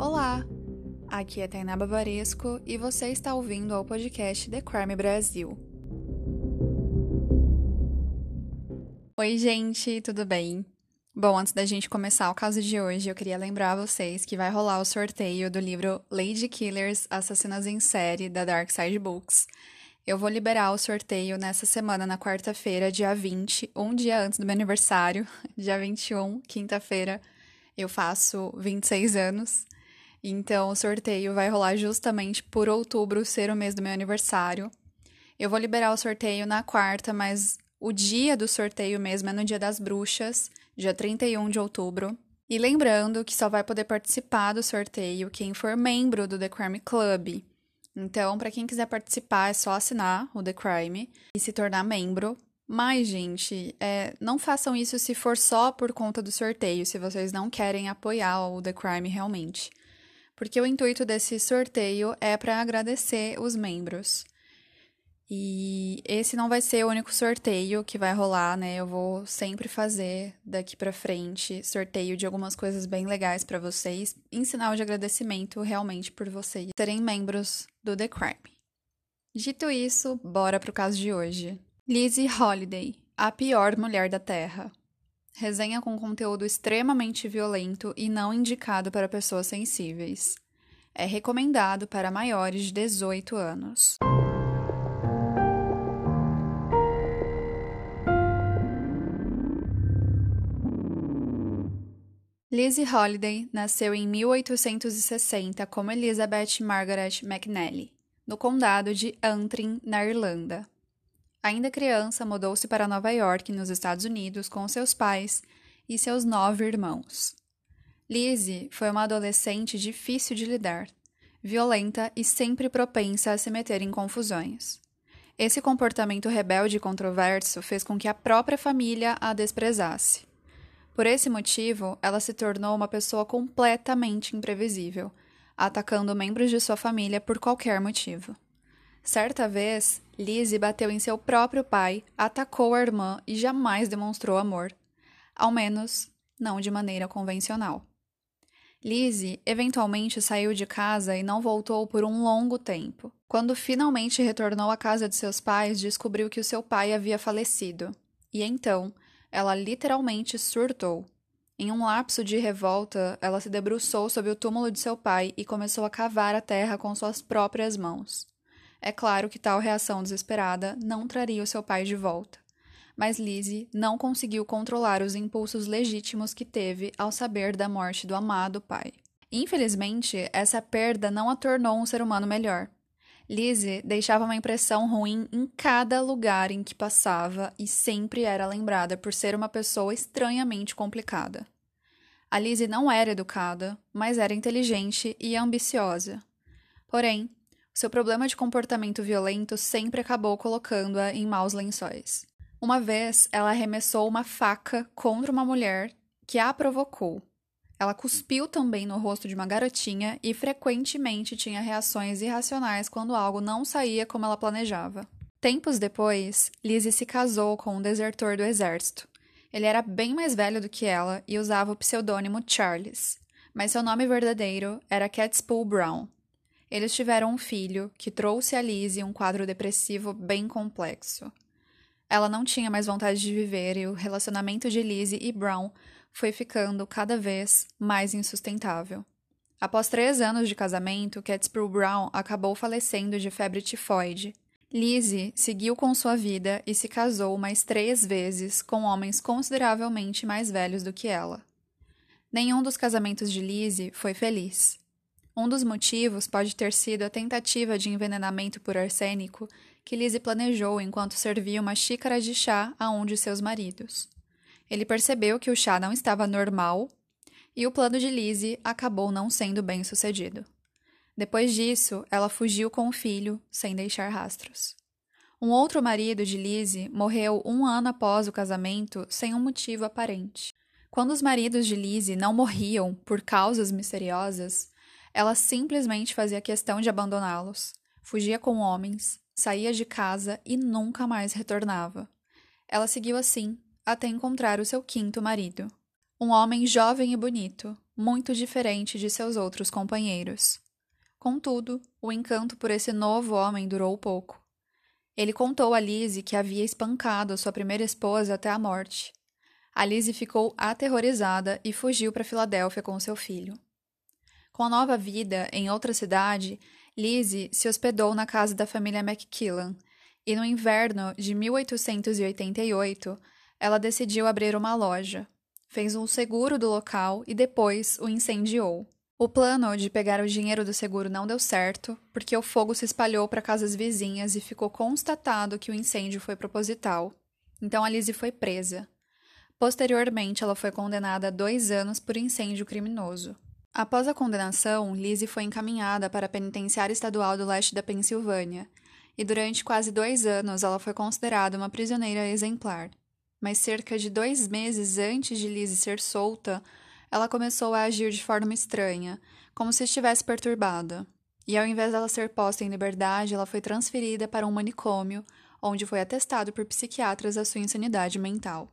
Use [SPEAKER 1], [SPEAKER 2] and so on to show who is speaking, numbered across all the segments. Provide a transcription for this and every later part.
[SPEAKER 1] Olá! Aqui é Tainá Bavaresco e você está ouvindo ao podcast The Crime Brasil. Oi, gente, tudo bem? Bom, antes da gente começar o caso de hoje, eu queria lembrar vocês que vai rolar o sorteio do livro Lady Killers Assassinas em Série da Dark Side Books. Eu vou liberar o sorteio nessa semana, na quarta-feira, dia 20, um dia antes do meu aniversário, dia 21, quinta-feira, eu faço 26 anos. Então, o sorteio vai rolar justamente por outubro ser o mês do meu aniversário. Eu vou liberar o sorteio na quarta, mas o dia do sorteio mesmo é no Dia das Bruxas, dia 31 de outubro. E lembrando que só vai poder participar do sorteio quem for membro do The Crime Club. Então, para quem quiser participar, é só assinar o The Crime e se tornar membro. Mas, gente, é, não façam isso se for só por conta do sorteio, se vocês não querem apoiar o The Crime realmente. Porque o intuito desse sorteio é para agradecer os membros. E esse não vai ser o único sorteio que vai rolar, né? Eu vou sempre fazer daqui para frente sorteio de algumas coisas bem legais para vocês, em sinal de agradecimento realmente por vocês serem membros do The Crime. Dito isso, bora pro caso de hoje. Lizzie Holiday, a pior mulher da Terra. Resenha com conteúdo extremamente violento e não indicado para pessoas sensíveis. É recomendado para maiores de 18 anos. Lizzie Holiday nasceu em 1860 como Elizabeth Margaret McNally, no condado de Antrim, na Irlanda. Ainda criança, mudou-se para Nova York, nos Estados Unidos, com seus pais e seus nove irmãos. Lizzie foi uma adolescente difícil de lidar, violenta e sempre propensa a se meter em confusões. Esse comportamento rebelde e controverso fez com que a própria família a desprezasse. Por esse motivo, ela se tornou uma pessoa completamente imprevisível, atacando membros de sua família por qualquer motivo. Certa vez, Lizzie bateu em seu próprio pai, atacou a irmã e jamais demonstrou amor. Ao menos, não de maneira convencional. Lizzie eventualmente saiu de casa e não voltou por um longo tempo. Quando finalmente retornou à casa de seus pais, descobriu que o seu pai havia falecido. E então, ela literalmente surtou. Em um lapso de revolta, ela se debruçou sobre o túmulo de seu pai e começou a cavar a terra com suas próprias mãos. É claro que tal reação desesperada não traria o seu pai de volta. Mas Lizzie não conseguiu controlar os impulsos legítimos que teve ao saber da morte do amado pai. Infelizmente, essa perda não a tornou um ser humano melhor. Lizzie deixava uma impressão ruim em cada lugar em que passava e sempre era lembrada por ser uma pessoa estranhamente complicada. A Lizzie não era educada, mas era inteligente e ambiciosa. Porém, seu problema de comportamento violento sempre acabou colocando-a em maus lençóis. Uma vez, ela arremessou uma faca contra uma mulher que a provocou, ela cuspiu também no rosto de uma garotinha e frequentemente tinha reações irracionais quando algo não saía como ela planejava. Tempos depois, Lizzie se casou com um desertor do exército. Ele era bem mais velho do que ela e usava o pseudônimo Charles, mas seu nome verdadeiro era Catespool Brown. Eles tiveram um filho que trouxe a Lizzie um quadro depressivo bem complexo. Ela não tinha mais vontade de viver e o relacionamento de Lizzie e Brown foi ficando cada vez mais insustentável. Após três anos de casamento, Catesby Brown acabou falecendo de febre tifoide. Lizzie seguiu com sua vida e se casou mais três vezes com homens consideravelmente mais velhos do que ela. Nenhum dos casamentos de Lizzie foi feliz. Um dos motivos pode ter sido a tentativa de envenenamento por arsênico que Lizzie planejou enquanto servia uma xícara de chá a um de seus maridos. Ele percebeu que o chá não estava normal e o plano de Lizzie acabou não sendo bem sucedido. Depois disso, ela fugiu com o filho, sem deixar rastros. Um outro marido de Lizzie morreu um ano após o casamento sem um motivo aparente. Quando os maridos de Lizzie não morriam por causas misteriosas, ela simplesmente fazia questão de abandoná-los, fugia com homens, saía de casa e nunca mais retornava. Ela seguiu assim até encontrar o seu quinto marido. Um homem jovem e bonito, muito diferente de seus outros companheiros. Contudo, o encanto por esse novo homem durou pouco. Ele contou a Lizzie que havia espancado sua primeira esposa até a morte. A Lizzie ficou aterrorizada e fugiu para Filadélfia com seu filho. Com a nova vida em outra cidade, Lizzie se hospedou na casa da família McKillan e no inverno de 1888 ela decidiu abrir uma loja. Fez um seguro do local e depois o incendiou. O plano de pegar o dinheiro do seguro não deu certo, porque o fogo se espalhou para casas vizinhas e ficou constatado que o incêndio foi proposital. Então a Lizzie foi presa. Posteriormente, ela foi condenada a dois anos por incêndio criminoso. Após a condenação, Lizzie foi encaminhada para a penitenciária estadual do leste da Pensilvânia, e durante quase dois anos ela foi considerada uma prisioneira exemplar. Mas cerca de dois meses antes de Lizzie ser solta, ela começou a agir de forma estranha, como se estivesse perturbada. E ao invés dela ser posta em liberdade, ela foi transferida para um manicômio, onde foi atestado por psiquiatras a sua insanidade mental.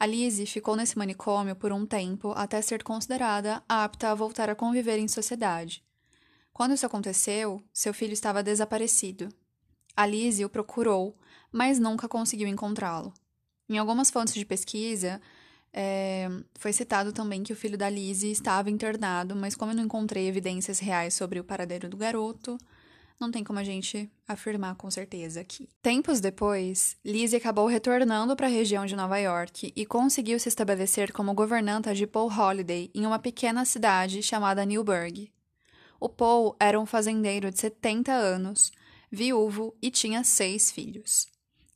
[SPEAKER 1] A Lizzie ficou nesse manicômio por um tempo até ser considerada apta a voltar a conviver em sociedade. Quando isso aconteceu, seu filho estava desaparecido. A Lizzie o procurou, mas nunca conseguiu encontrá-lo. Em algumas fontes de pesquisa, é, foi citado também que o filho da Lizzie estava internado, mas como eu não encontrei evidências reais sobre o paradeiro do garoto, não tem como a gente afirmar com certeza aqui. Tempos depois, Lizzie acabou retornando para a região de Nova York e conseguiu se estabelecer como governanta de Paul Holiday em uma pequena cidade chamada Newburgh. O Paul era um fazendeiro de 70 anos, viúvo e tinha seis filhos.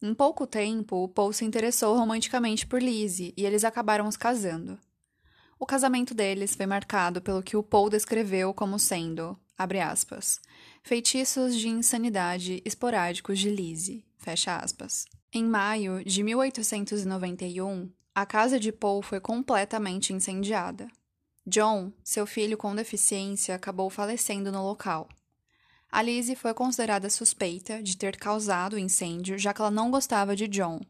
[SPEAKER 1] Em pouco tempo, o Paul se interessou romanticamente por Lizzie e eles acabaram se casando. O casamento deles foi marcado pelo que o Paul descreveu como sendo, abre aspas, feitiços de insanidade esporádicos de Lizzie, fecha aspas. Em maio de 1891, a casa de Paul foi completamente incendiada. John, seu filho com deficiência, acabou falecendo no local. A Lizzie foi considerada suspeita de ter causado o incêndio, já que ela não gostava de John.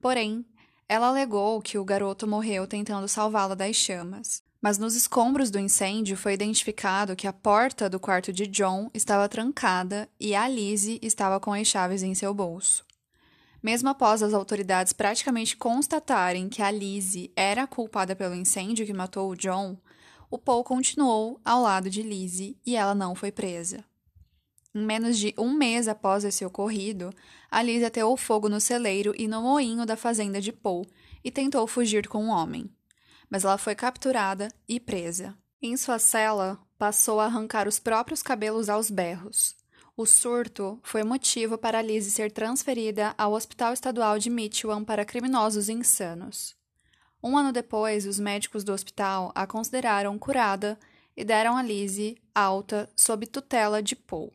[SPEAKER 1] Porém, ela alegou que o garoto morreu tentando salvá-la das chamas. Mas nos escombros do incêndio foi identificado que a porta do quarto de John estava trancada e a Lizzie estava com as chaves em seu bolso. Mesmo após as autoridades praticamente constatarem que a Lizzie era a culpada pelo incêndio que matou o John, o Paul continuou ao lado de Lizzie e ela não foi presa. Em menos de um mês após esse ocorrido, a Lizzie ateou fogo no celeiro e no moinho da fazenda de Paul e tentou fugir com o um homem mas ela foi capturada e presa. Em sua cela, passou a arrancar os próprios cabelos aos berros. O surto foi motivo para Lizzie ser transferida ao Hospital Estadual de Michigan para criminosos insanos. Um ano depois, os médicos do hospital a consideraram curada e deram a Lizzie alta sob tutela de Paul.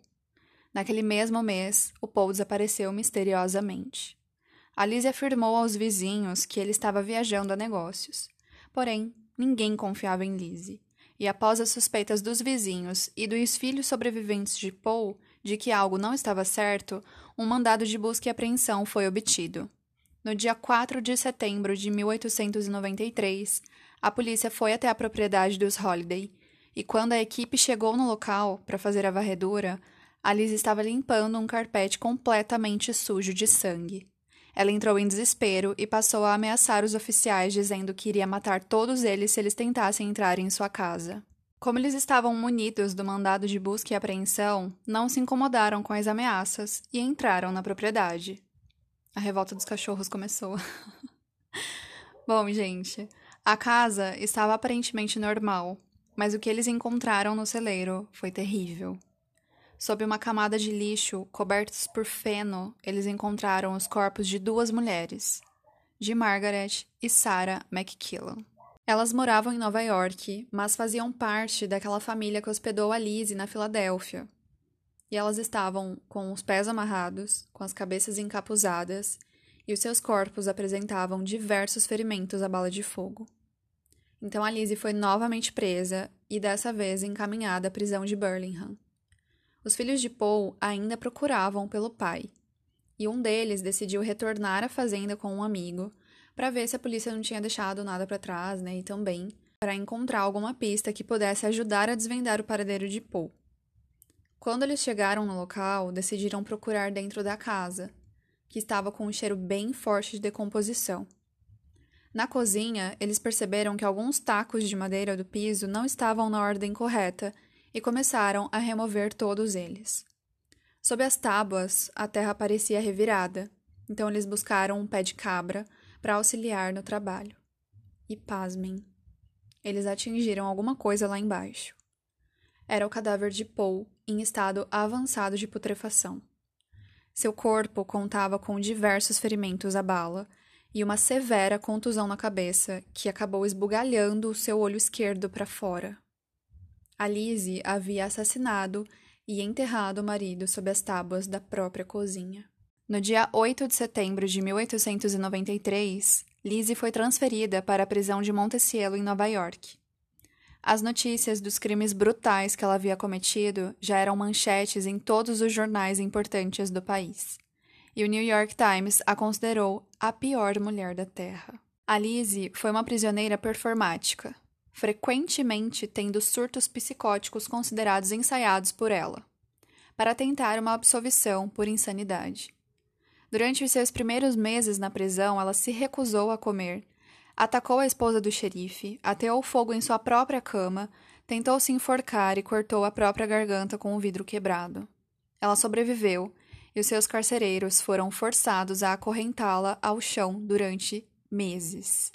[SPEAKER 1] Naquele mesmo mês, o Paul desapareceu misteriosamente. A Lizzie afirmou aos vizinhos que ele estava viajando a negócios. Porém, ninguém confiava em Lizzie, e após as suspeitas dos vizinhos e dos filhos sobreviventes de Paul de que algo não estava certo, um mandado de busca e apreensão foi obtido. No dia 4 de setembro de 1893, a polícia foi até a propriedade dos Holiday, e quando a equipe chegou no local para fazer a varredura, a Liz estava limpando um carpete completamente sujo de sangue. Ela entrou em desespero e passou a ameaçar os oficiais, dizendo que iria matar todos eles se eles tentassem entrar em sua casa. Como eles estavam munidos do mandado de busca e apreensão, não se incomodaram com as ameaças e entraram na propriedade. A revolta dos cachorros começou. Bom, gente, a casa estava aparentemente normal, mas o que eles encontraram no celeiro foi terrível. Sob uma camada de lixo, cobertos por feno, eles encontraram os corpos de duas mulheres, de Margaret e Sarah McKillan. Elas moravam em Nova York, mas faziam parte daquela família que hospedou a Lizzie na Filadélfia. E elas estavam com os pés amarrados, com as cabeças encapuzadas, e os seus corpos apresentavam diversos ferimentos à bala de fogo. Então a Lizzie foi novamente presa e dessa vez encaminhada à prisão de Burlingham. Os filhos de Paul ainda procuravam pelo pai, e um deles decidiu retornar à fazenda com um amigo, para ver se a polícia não tinha deixado nada para trás, né? E também para encontrar alguma pista que pudesse ajudar a desvendar o paradeiro de Paul. Quando eles chegaram no local, decidiram procurar dentro da casa, que estava com um cheiro bem forte de decomposição. Na cozinha, eles perceberam que alguns tacos de madeira do piso não estavam na ordem correta e começaram a remover todos eles. Sob as tábuas, a terra parecia revirada, então eles buscaram um pé de cabra para auxiliar no trabalho. E pasmem, eles atingiram alguma coisa lá embaixo. Era o cadáver de Paul em estado avançado de putrefação. Seu corpo contava com diversos ferimentos à bala e uma severa contusão na cabeça que acabou esbugalhando o seu olho esquerdo para fora. A Lizzie havia assassinado e enterrado o marido sob as tábuas da própria cozinha. No dia 8 de setembro de 1893, Lizzie foi transferida para a prisão de Montecielo, em Nova York. As notícias dos crimes brutais que ela havia cometido já eram manchetes em todos os jornais importantes do país. E o New York Times a considerou a pior mulher da Terra. A Lizzie foi uma prisioneira performática, frequentemente tendo surtos psicóticos considerados ensaiados por ela, para tentar uma absolvição por insanidade. Durante os seus primeiros meses na prisão, ela se recusou a comer, atacou a esposa do xerife, ateou fogo em sua própria cama, tentou se enforcar e cortou a própria garganta com o vidro quebrado. Ela sobreviveu e os seus carcereiros foram forçados a acorrentá-la ao chão durante meses.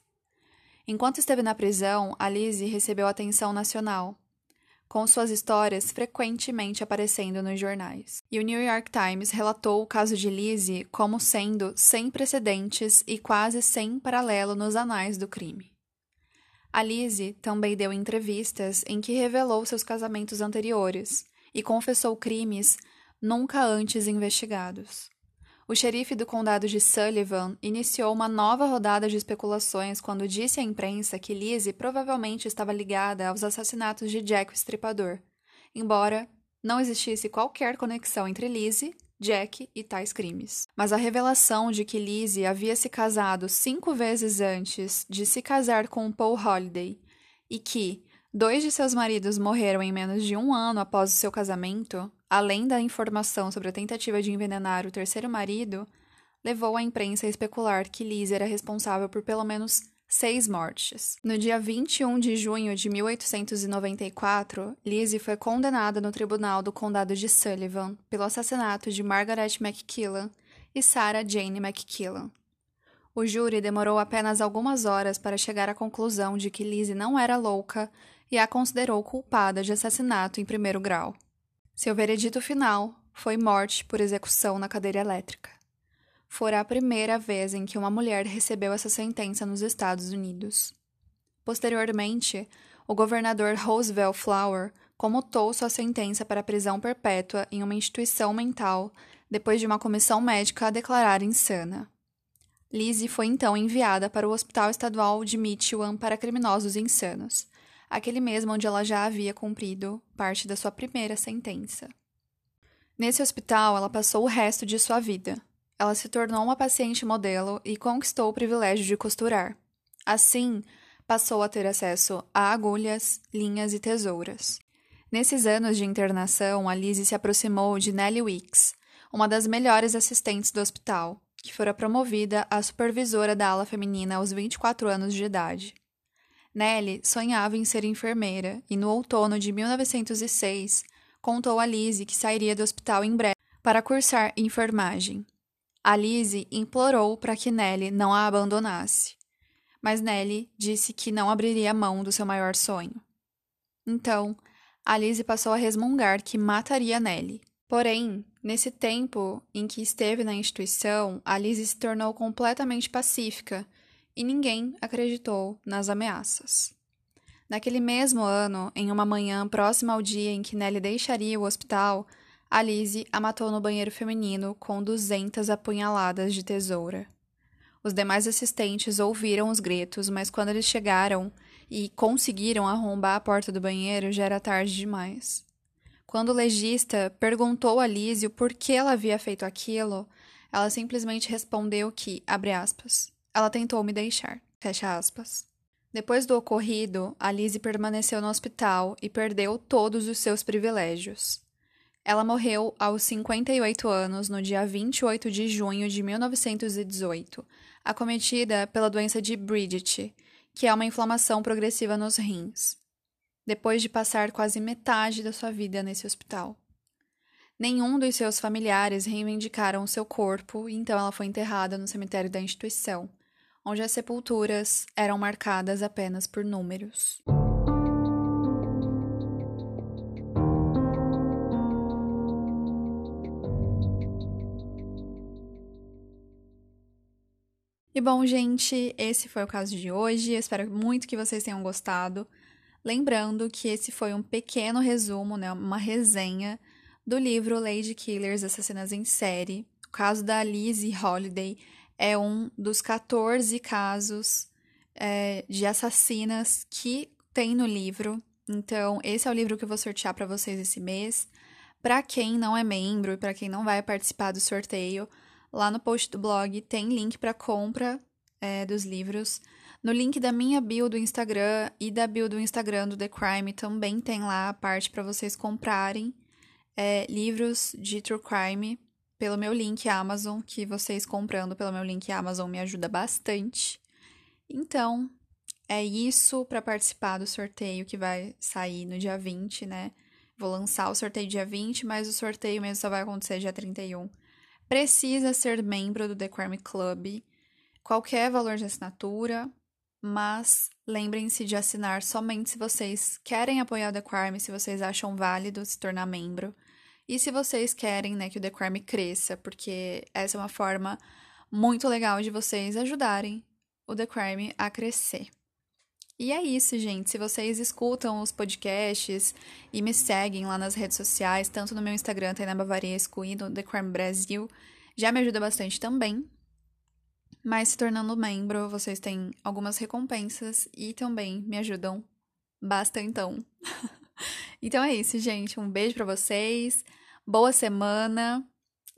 [SPEAKER 1] Enquanto esteve na prisão, Alice recebeu atenção nacional, com suas histórias frequentemente aparecendo nos jornais. E o New York Times relatou o caso de Lizzie como sendo sem precedentes e quase sem paralelo nos anais do crime. A Lizzie também deu entrevistas em que revelou seus casamentos anteriores e confessou crimes nunca antes investigados. O xerife do condado de Sullivan iniciou uma nova rodada de especulações quando disse à imprensa que Lizzie provavelmente estava ligada aos assassinatos de Jack o Estripador, embora não existisse qualquer conexão entre Lizzie, Jack e tais crimes. Mas a revelação de que Lizzie havia se casado cinco vezes antes de se casar com Paul Holiday e que dois de seus maridos morreram em menos de um ano após o seu casamento além da informação sobre a tentativa de envenenar o terceiro marido, levou a imprensa a especular que Liz era responsável por pelo menos seis mortes. No dia 21 de junho de 1894, Lizzie foi condenada no tribunal do condado de Sullivan pelo assassinato de Margaret McKillan e Sarah Jane McKillan. O júri demorou apenas algumas horas para chegar à conclusão de que Lizzie não era louca e a considerou culpada de assassinato em primeiro grau. Seu veredito final foi morte por execução na cadeira elétrica. Fora a primeira vez em que uma mulher recebeu essa sentença nos Estados Unidos. Posteriormente, o governador Roosevelt Flower comutou sua sentença para prisão perpétua em uma instituição mental depois de uma comissão médica a declarar insana. Lizzie foi então enviada para o Hospital Estadual de Michigan para criminosos insanos, aquele mesmo onde ela já havia cumprido parte da sua primeira sentença. Nesse hospital, ela passou o resto de sua vida. Ela se tornou uma paciente modelo e conquistou o privilégio de costurar. Assim, passou a ter acesso a agulhas, linhas e tesouras. Nesses anos de internação, a Lizzie se aproximou de Nellie Weeks, uma das melhores assistentes do hospital, que fora promovida a supervisora da ala feminina aos 24 anos de idade. Nellie sonhava em ser enfermeira e, no outono de 1906, contou a Lizzie que sairia do hospital em breve para cursar enfermagem. A Lizzie implorou para que Nellie não a abandonasse, mas Nellie disse que não abriria mão do seu maior sonho. Então, a Lizzie passou a resmungar que mataria Nellie. Porém, nesse tempo em que esteve na instituição, a Lizzie se tornou completamente pacífica e ninguém acreditou nas ameaças. Naquele mesmo ano, em uma manhã próxima ao dia em que Nelly deixaria o hospital, a Lizzie a matou no banheiro feminino com duzentas apunhaladas de tesoura. Os demais assistentes ouviram os gritos, mas quando eles chegaram e conseguiram arrombar a porta do banheiro, já era tarde demais. Quando o legista perguntou a Lizzie o porquê ela havia feito aquilo, ela simplesmente respondeu que, abre aspas, ela tentou me deixar. Fecha aspas. Depois do ocorrido, a Lizzie permaneceu no hospital e perdeu todos os seus privilégios. Ela morreu aos 58 anos no dia 28 de junho de 1918, acometida pela doença de Bridget, que é uma inflamação progressiva nos rins, depois de passar quase metade da sua vida nesse hospital. Nenhum dos seus familiares reivindicaram seu corpo, então ela foi enterrada no cemitério da instituição, onde as sepulturas eram marcadas apenas por números. E bom, gente, esse foi o caso de hoje. Espero muito que vocês tenham gostado. Lembrando que esse foi um pequeno resumo, né, uma resenha do livro Lady Killers Assassinas em Série. O caso da Lizzie Holiday é um dos 14 casos é, de assassinas que tem no livro. Então, esse é o livro que eu vou sortear para vocês esse mês. Para quem não é membro e para quem não vai participar do sorteio, lá no post do blog tem link para compra é, dos livros. No link da minha bio do Instagram e da bio do Instagram do The Crime também tem lá a parte para vocês comprarem é, livros de True Crime pelo meu link Amazon, que vocês comprando pelo meu link Amazon me ajuda bastante. Então, é isso para participar do sorteio que vai sair no dia 20, né? Vou lançar o sorteio dia 20, mas o sorteio mesmo só vai acontecer dia 31. Precisa ser membro do The Crime Club. Qualquer valor de assinatura, mas lembrem-se de assinar somente se vocês querem apoiar o The Crime, se vocês acham válido se tornar membro. E se vocês querem, né, que o The Crime cresça, porque essa é uma forma muito legal de vocês ajudarem o The Crime a crescer. E é isso, gente. Se vocês escutam os podcasts e me seguem lá nas redes sociais, tanto no meu Instagram, Tainá Bavaresco, e no The Crime Brasil, já me ajuda bastante também. Mas se tornando membro, vocês têm algumas recompensas e também me ajudam bastante. Então, é isso, gente. Um beijo para vocês boa semana.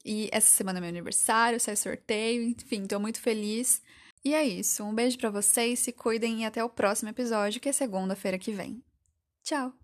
[SPEAKER 1] E essa semana é meu aniversário, sai sorteio, enfim, tô muito feliz. E é isso. Um beijo para vocês, se cuidem e até o próximo episódio, que é segunda-feira que vem. Tchau!